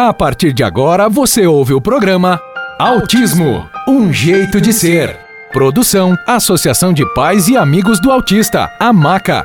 A partir de agora você ouve o programa Autismo Um Jeito de Ser. Produção Associação de Pais e Amigos do Autista, a MACA.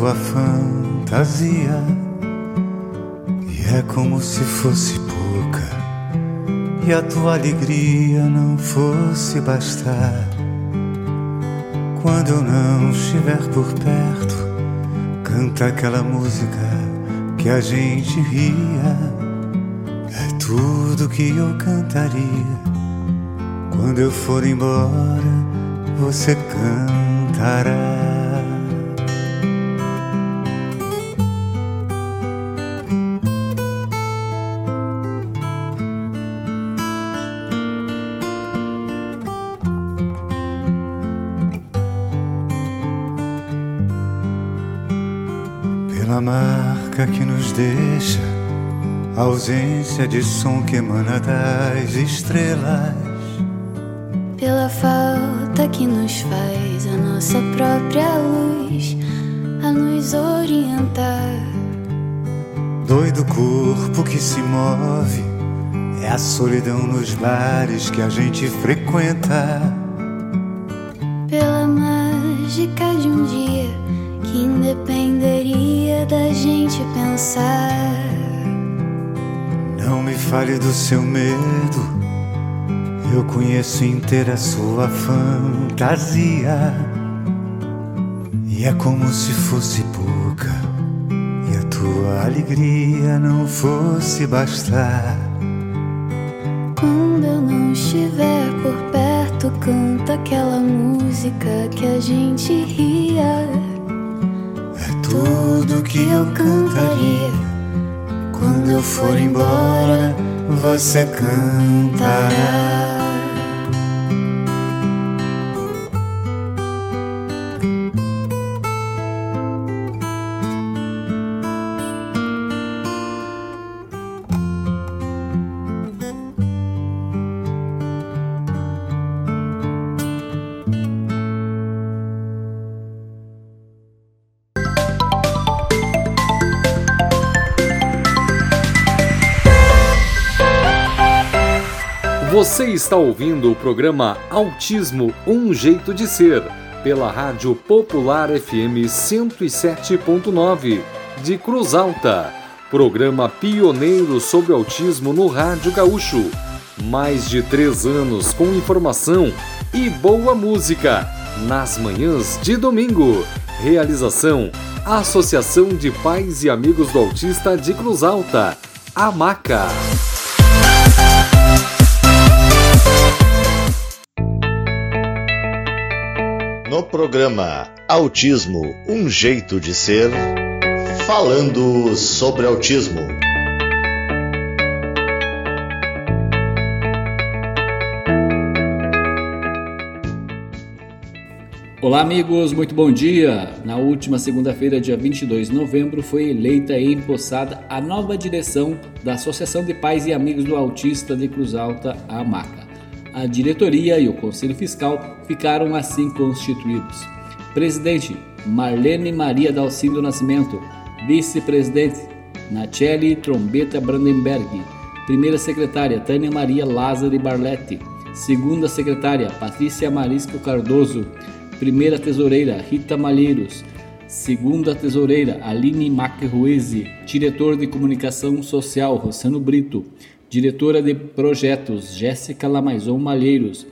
sua fantasia. E é como se fosse pouca, e a tua alegria não fosse bastar. Quando eu não estiver por perto, canta aquela música que a gente ria. É tudo que eu cantaria. Quando eu for embora, você cantará. que nos deixa, a ausência de som que emana das estrelas. Pela falta que nos faz a nossa própria luz a nos orientar. Doido corpo que se move, é a solidão nos bares que a gente frequenta. Pela mágica de um dia que independeria da gente pensar. Fale do seu medo, eu conheço inteira sua fantasia. E é como se fosse pouca, e a tua alegria não fosse bastar. Quando eu não estiver por perto, canta aquela música que a gente ria tudo que eu cantaria. Quando eu for embora, você cantará. Você está ouvindo o programa Autismo Um Jeito de Ser, pela Rádio Popular FM 107.9, de Cruz Alta. Programa pioneiro sobre autismo no Rádio Gaúcho. Mais de três anos com informação e boa música, nas manhãs de domingo. Realização: Associação de Pais e Amigos do Autista de Cruz Alta, AMACA. No programa Autismo Um Jeito de Ser, falando sobre autismo. Olá, amigos, muito bom dia! Na última segunda-feira, dia 22 de novembro, foi eleita e empossada a nova direção da Associação de Pais e Amigos do Autista de Cruz Alta, a AMACA a diretoria e o conselho fiscal ficaram assim constituídos. Presidente Marlene Maria Dalcindo Nascimento, vice-presidente Nacheli Trombeta Brandenberg, primeira secretária Tânia Maria Lázaro Barletti, Segunda secretária, Patrícia Marisco Cardoso. Primeira tesoureira, Rita Malheiros. Segunda tesoureira, Aline Macruese. Diretor de comunicação social, Rossano Brito. Diretora de projetos, Jéssica Lamaison Malheiros.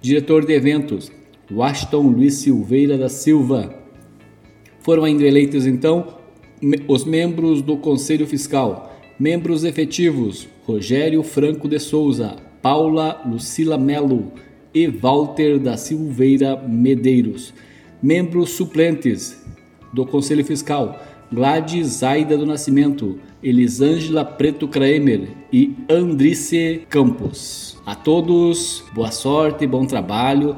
Diretor de eventos, Washington Luiz Silveira da Silva. Foram ainda eleitos então os membros do Conselho Fiscal. Membros efetivos: Rogério Franco de Souza, Paula Lucila Melo e Walter da Silveira Medeiros. Membros suplentes do Conselho Fiscal: Gladys Zaida do Nascimento, Elisângela Preto Kramer e Andrice Campos. A todos, boa sorte, bom trabalho.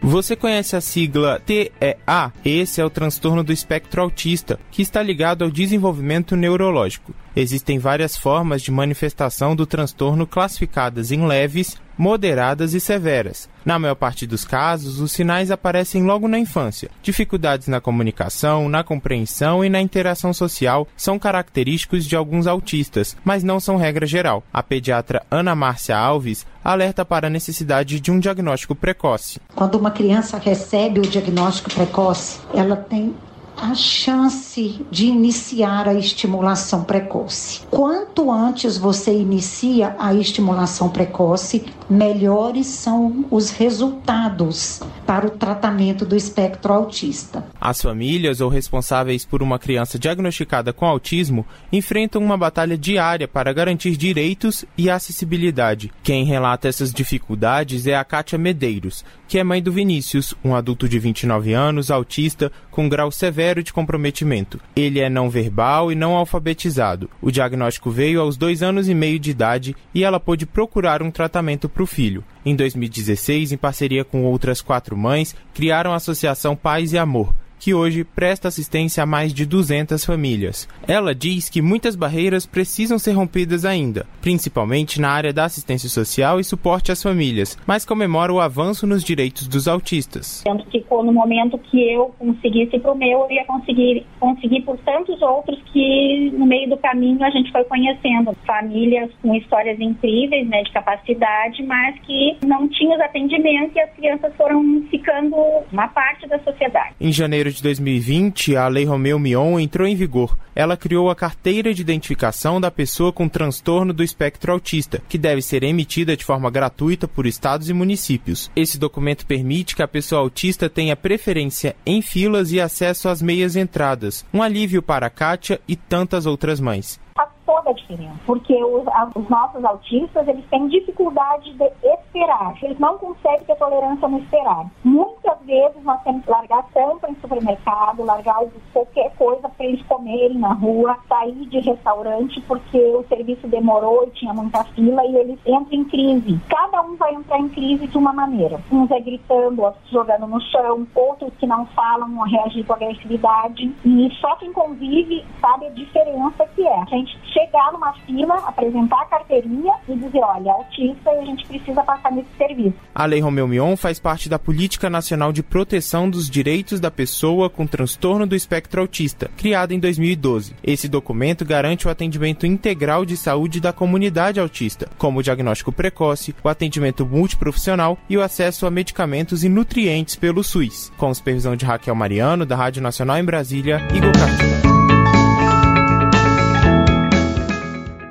Você conhece a sigla TEA? Esse é o transtorno do espectro autista, que está ligado ao desenvolvimento neurológico. Existem várias formas de manifestação do transtorno classificadas em leves, moderadas e severas. Na maior parte dos casos, os sinais aparecem logo na infância. Dificuldades na comunicação, na compreensão e na interação social são característicos de alguns autistas, mas não são regra geral. A pediatra Ana Márcia Alves alerta para a necessidade de um diagnóstico precoce. Quando uma criança recebe o diagnóstico precoce, ela tem a chance de iniciar a estimulação precoce. Quanto antes você inicia a estimulação precoce, melhores são os resultados para o tratamento do espectro autista. As famílias ou responsáveis por uma criança diagnosticada com autismo enfrentam uma batalha diária para garantir direitos e acessibilidade. Quem relata essas dificuldades é a Kátia Medeiros, que é mãe do Vinícius, um adulto de 29 anos, autista, com grau severo de comprometimento. Ele é não verbal e não alfabetizado. O diagnóstico veio aos dois anos e meio de idade e ela pôde procurar um tratamento para o filho. Em 2016, em parceria com outras quatro mães, criaram a Associação Paz e Amor que hoje presta assistência a mais de 200 famílias. Ela diz que muitas barreiras precisam ser rompidas ainda, principalmente na área da assistência social e suporte às famílias, mas comemora o avanço nos direitos dos autistas. Tanto que no momento que eu conseguisse para o meu, eu ia conseguir, conseguir por tantos outros que no meio do caminho a gente foi conhecendo. Famílias com histórias incríveis, né, de capacidade, mas que não tinham os atendimentos e as crianças foram ficando uma parte da sociedade. Em janeiro janeiro de 2020, a Lei Romeu Mion entrou em vigor. Ela criou a carteira de identificação da pessoa com transtorno do espectro autista, que deve ser emitida de forma gratuita por estados e municípios. Esse documento permite que a pessoa autista tenha preferência em filas e acesso às meias entradas, um alívio para a Kátia e tantas outras mães toda a diferença, porque os, os, nossos autistas eles têm dificuldade de esperar, eles não conseguem ter tolerância no esperar. Muitas vezes nós temos que largar compra em supermercado, largar qualquer coisa para eles comerem na rua, sair de restaurante porque o serviço demorou e tinha muita fila e eles entram em crise. Cada um vai entrar em crise de uma maneira. Uns é gritando, outros jogando no chão, outros que não falam vão reagir com agressividade. E só quem convive sabe a diferença que é. A gente chegar numa fila, apresentar a carteirinha e dizer, olha, autista e a gente precisa passar nesse serviço. A Lei Romeu Mion faz parte da Política Nacional de Proteção dos Direitos da Pessoa com Transtorno do Espectro Autista, criada em 2012. Esse documento garante o atendimento integral de saúde da comunidade autista, como o diagnóstico precoce, o atendimento multiprofissional e o acesso a medicamentos e nutrientes pelo SUS. Com supervisão de Raquel Mariano, da Rádio Nacional em Brasília, Igor Cartina.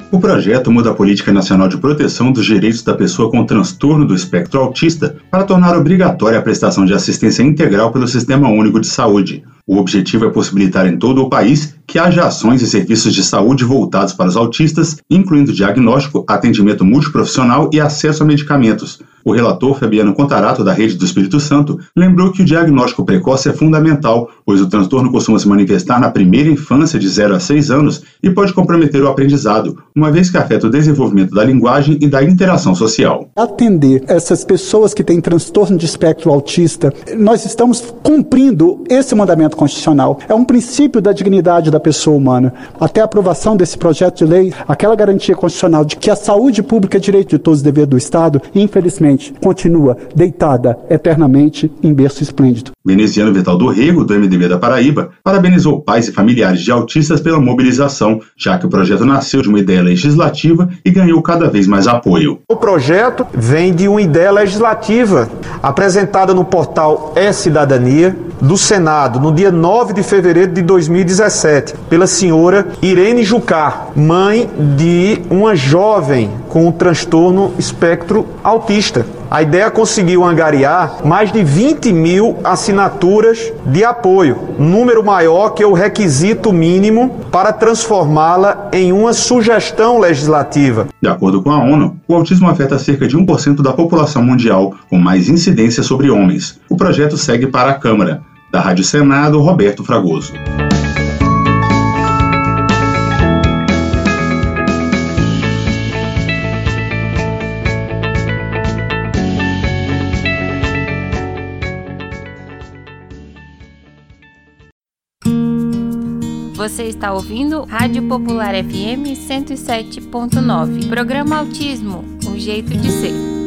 O projeto muda a Política Nacional de Proteção dos Direitos da Pessoa com Transtorno do Espectro Autista para tornar obrigatória a prestação de assistência integral pelo Sistema Único de Saúde. O objetivo é possibilitar em todo o país que haja ações e serviços de saúde voltados para os autistas, incluindo diagnóstico, atendimento multiprofissional e acesso a medicamentos, o relator Fabiano Contarato, da Rede do Espírito Santo, lembrou que o diagnóstico precoce é fundamental, pois o transtorno costuma se manifestar na primeira infância de 0 a 6 anos e pode comprometer o aprendizado, uma vez que afeta o desenvolvimento da linguagem e da interação social. Atender essas pessoas que têm transtorno de espectro autista, nós estamos cumprindo esse mandamento constitucional. É um princípio da dignidade da pessoa humana. Até a aprovação desse projeto de lei, aquela garantia constitucional de que a saúde pública é direito de todos, dever do Estado, infelizmente, continua deitada eternamente em berço esplêndido. Veneziano Vital do Rego, do MDB da Paraíba, parabenizou pais e familiares de autistas pela mobilização, já que o projeto nasceu de uma ideia legislativa e ganhou cada vez mais apoio. O projeto vem de uma ideia legislativa apresentada no portal E-Cidadania do Senado no dia 9 de fevereiro de 2017 pela senhora Irene Jucá, mãe de uma jovem com o transtorno espectro autista. A ideia conseguiu angariar mais de 20 mil assinaturas de apoio, número maior que o requisito mínimo para transformá-la em uma sugestão legislativa. De acordo com a ONU, o autismo afeta cerca de 1% da população mundial, com mais incidência sobre homens. O projeto segue para a Câmara. Da Rádio Senado, Roberto Fragoso. Você está ouvindo Rádio Popular FM 107.9. Programa Autismo, um jeito de ser.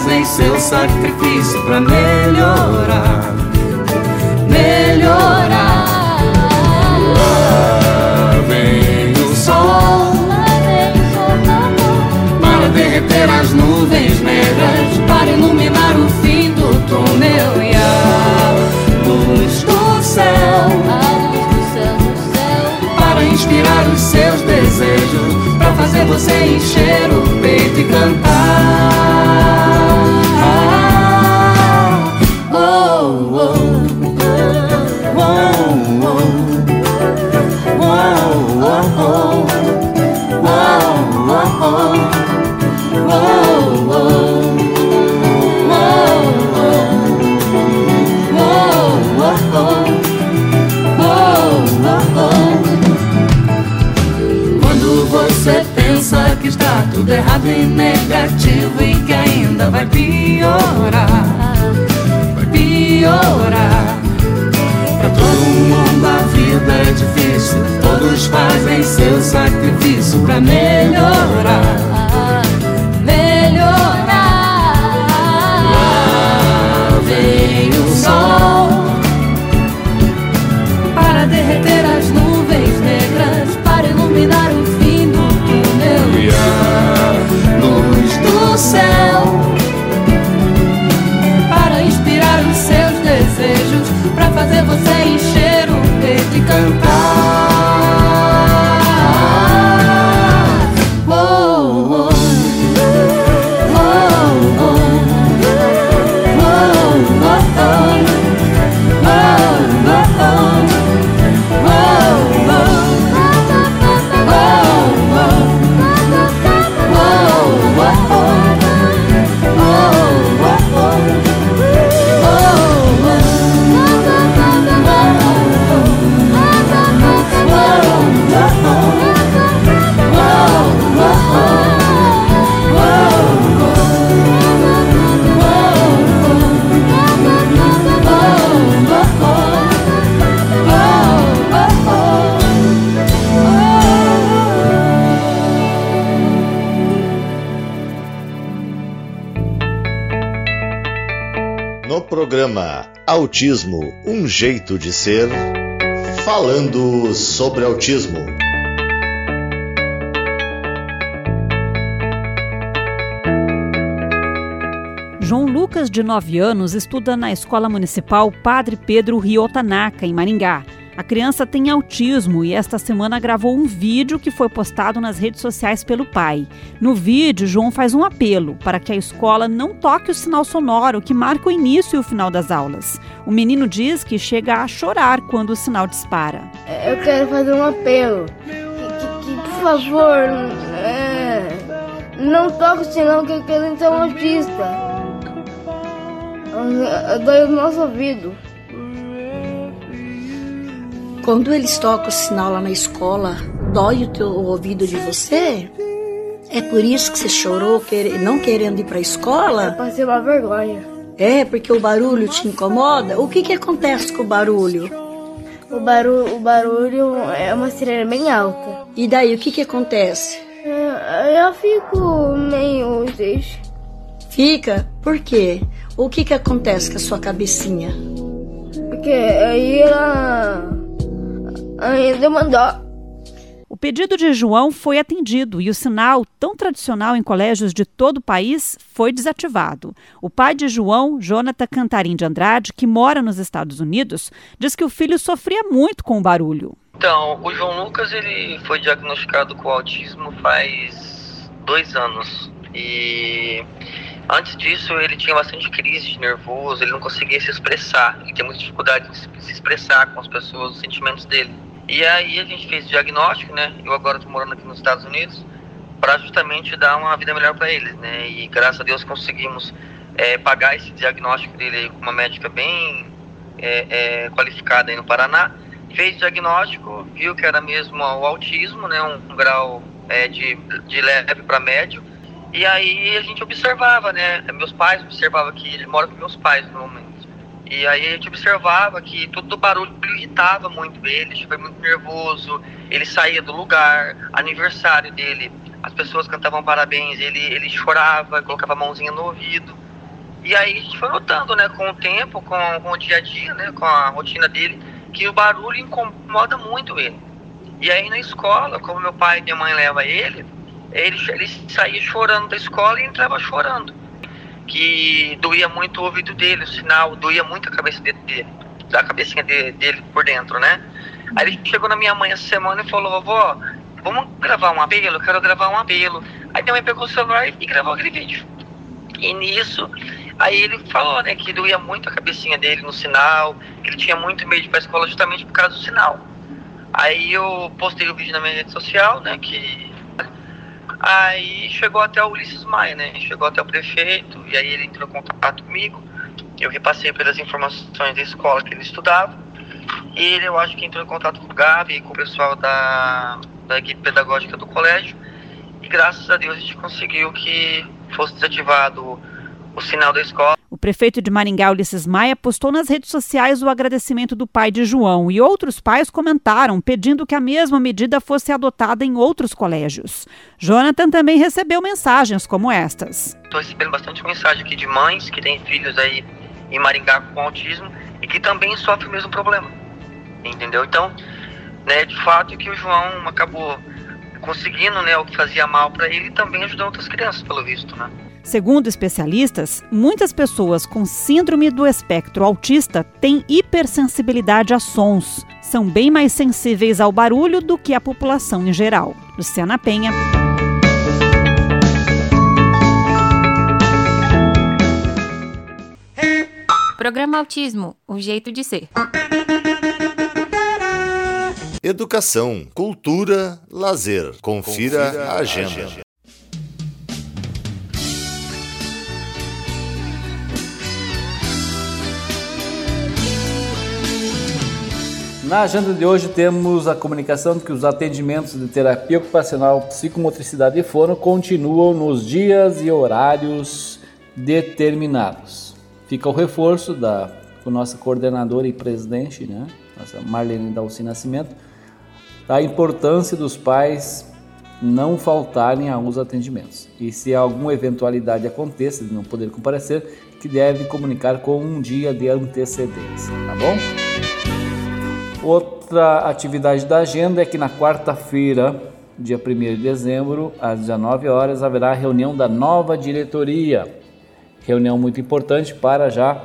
Fazem seu sacrifício para melhorar, melhorar. Lá vem o sol para derreter as nuvens negras, para iluminar o fim do túnel e a luz do céu, para inspirar os seus desejos, para fazer você encher o peito e cantar. Vai piorar. Vai piorar. Pra todo mundo a vida é difícil, todos fazem seu sacrifício pra melhorar. cantar. Oh, programa Autismo Um Jeito de Ser, falando sobre autismo. João Lucas, de 9 anos, estuda na Escola Municipal Padre Pedro Ryotanaka, em Maringá. A criança tem autismo e esta semana gravou um vídeo que foi postado nas redes sociais pelo pai. No vídeo, João faz um apelo para que a escola não toque o sinal sonoro que marca o início e o final das aulas. O menino diz que chega a chorar quando o sinal dispara. Eu quero fazer um apelo. Que, que, que por favor, é, não toque o sinal que eu quero ser um autista. Dói o nosso ouvido. Quando eles tocam o sinal lá na escola, dói o teu o ouvido de você? É por isso que você chorou, não querendo ir para a escola? Eu passei uma vergonha. É, porque o barulho te incomoda? O que, que acontece com o barulho? O barulho, o barulho é uma sirene bem alta. E daí, o que, que acontece? É, eu fico meio triste. Fica? Por quê? O que, que acontece com a sua cabecinha? Porque aí ela ainda mandou. O pedido de João foi atendido e o sinal, tão tradicional em colégios de todo o país, foi desativado. O pai de João, Jonathan Cantarim de Andrade, que mora nos Estados Unidos, diz que o filho sofria muito com o barulho. Então, o João Lucas ele foi diagnosticado com autismo faz dois anos e Antes disso, ele tinha bastante crise de nervoso, ele não conseguia se expressar, ele tinha muita dificuldade de se expressar com as pessoas, os sentimentos dele. E aí a gente fez o diagnóstico, né? Eu agora estou morando aqui nos Estados Unidos para justamente dar uma vida melhor para eles, né? E graças a Deus conseguimos é, pagar esse diagnóstico dele com uma médica bem é, é, qualificada aí no Paraná. Fez o diagnóstico, viu que era mesmo o autismo, né? Um, um grau é, de, de leve para médio e aí a gente observava, né? Meus pais observavam que ele mora com meus pais no momento. E aí a gente observava que todo o barulho irritava muito ele, ele foi muito nervoso, ele saía do lugar, aniversário dele, as pessoas cantavam parabéns, ele, ele chorava, colocava a mãozinha no ouvido. E aí a gente foi notando, né, com o tempo, com, com o dia a dia, né, com a rotina dele, que o barulho incomoda muito ele. E aí na escola, como meu pai e minha mãe levam ele, ele, ele saía chorando da escola e entrava chorando. Que doía muito o ouvido dele, o sinal, doía muito a cabeça dele, da cabecinha dele, dele por dentro, né? Aí ele chegou na minha mãe essa semana e falou, vovó, vamos gravar um apelo? Quero gravar um apelo. Aí minha mãe pegou o celular e gravou aquele vídeo. E nisso, aí ele falou, né, que doía muito a cabecinha dele no sinal, que ele tinha muito medo de ir pra escola justamente por causa do sinal. Aí eu postei o vídeo na minha rede social, né, que Aí chegou até o Ulisses Maia, né? Chegou até o prefeito, e aí ele entrou em contato comigo. Eu repassei pelas informações da escola que ele estudava. E ele, eu acho que entrou em contato com o Gabi e com o pessoal da, da equipe pedagógica do colégio. E graças a Deus a gente conseguiu que fosse desativado o sinal da escola. Prefeito de Maringá, Ulisses Maia, postou nas redes sociais o agradecimento do pai de João e outros pais comentaram pedindo que a mesma medida fosse adotada em outros colégios. Jonathan também recebeu mensagens como estas. Estou recebendo bastante mensagem aqui de mães que têm filhos aí em Maringá com autismo e que também sofrem o mesmo problema. Entendeu? Então, né, de fato que o João acabou conseguindo né, o que fazia mal para ele e também ajudando outras crianças, pelo visto, né? Segundo especialistas, muitas pessoas com síndrome do espectro autista têm hipersensibilidade a sons. São bem mais sensíveis ao barulho do que a população em geral. Luciana Penha. Programa Autismo O Jeito de Ser. Educação, cultura, lazer. Confira, Confira a agenda. A agenda. Na agenda de hoje temos a comunicação de que os atendimentos de terapia ocupacional psicomotricidade e fono continuam nos dias e horários determinados. Fica o reforço da com nossa coordenadora e presidente, né, nossa Marlene Dalci Nascimento, da importância dos pais não faltarem aos atendimentos. E se alguma eventualidade aconteça de não poder comparecer, que deve comunicar com um dia de antecedência, tá bom? Outra atividade da agenda é que na quarta-feira, dia 1 de dezembro, às 19 horas, haverá a reunião da nova diretoria. Reunião muito importante para já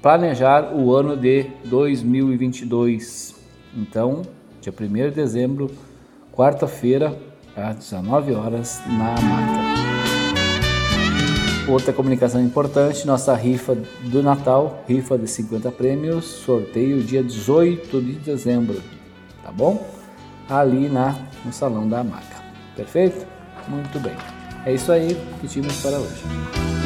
planejar o ano de 2022. Então, dia 1 de dezembro, quarta-feira, às 19 horas, na marca. Outra comunicação importante, nossa rifa do Natal, rifa de 50 prêmios, sorteio dia 18 de dezembro, tá bom? Ali na, no salão da maca. Perfeito? Muito bem. É isso aí que tínhamos para hoje.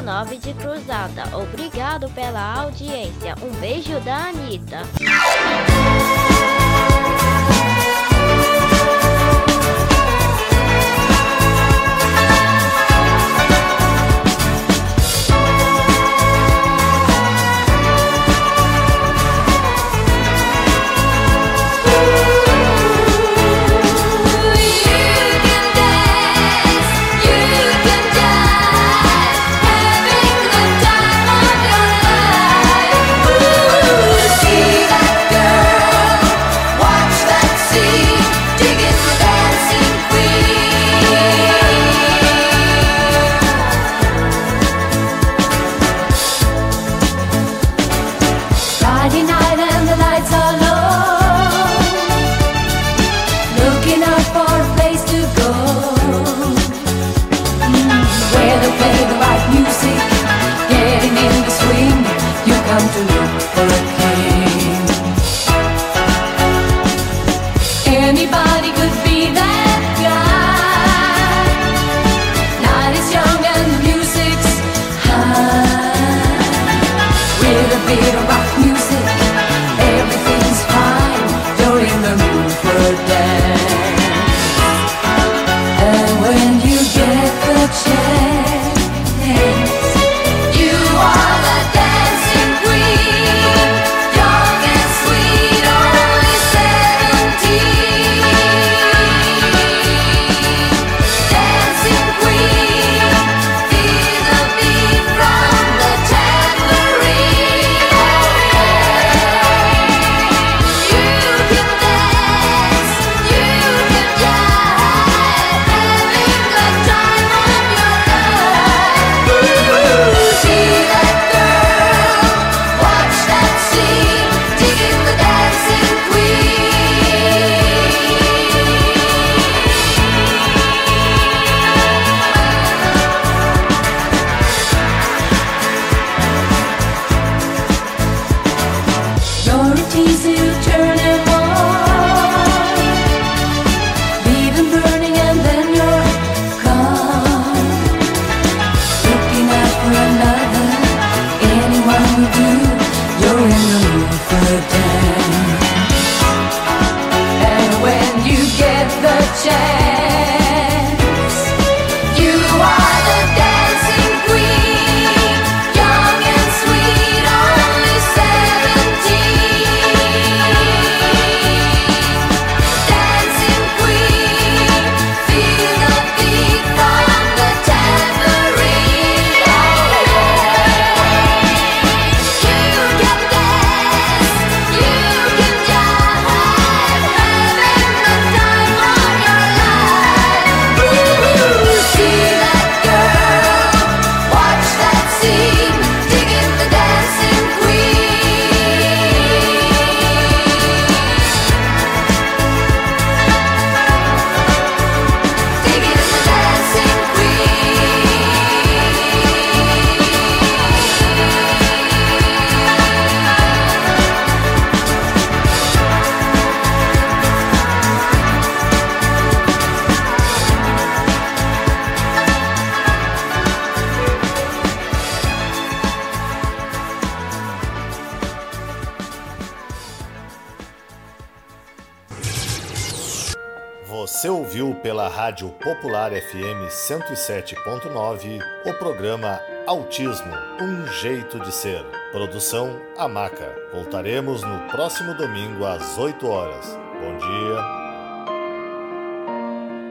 107.9 de Cruzada. Obrigado pela audiência. Um beijo da Anitta. never done. Rádio Popular FM 107.9 o programa Autismo Um Jeito de Ser. Produção Amaca. Voltaremos no próximo domingo às 8 horas. Bom dia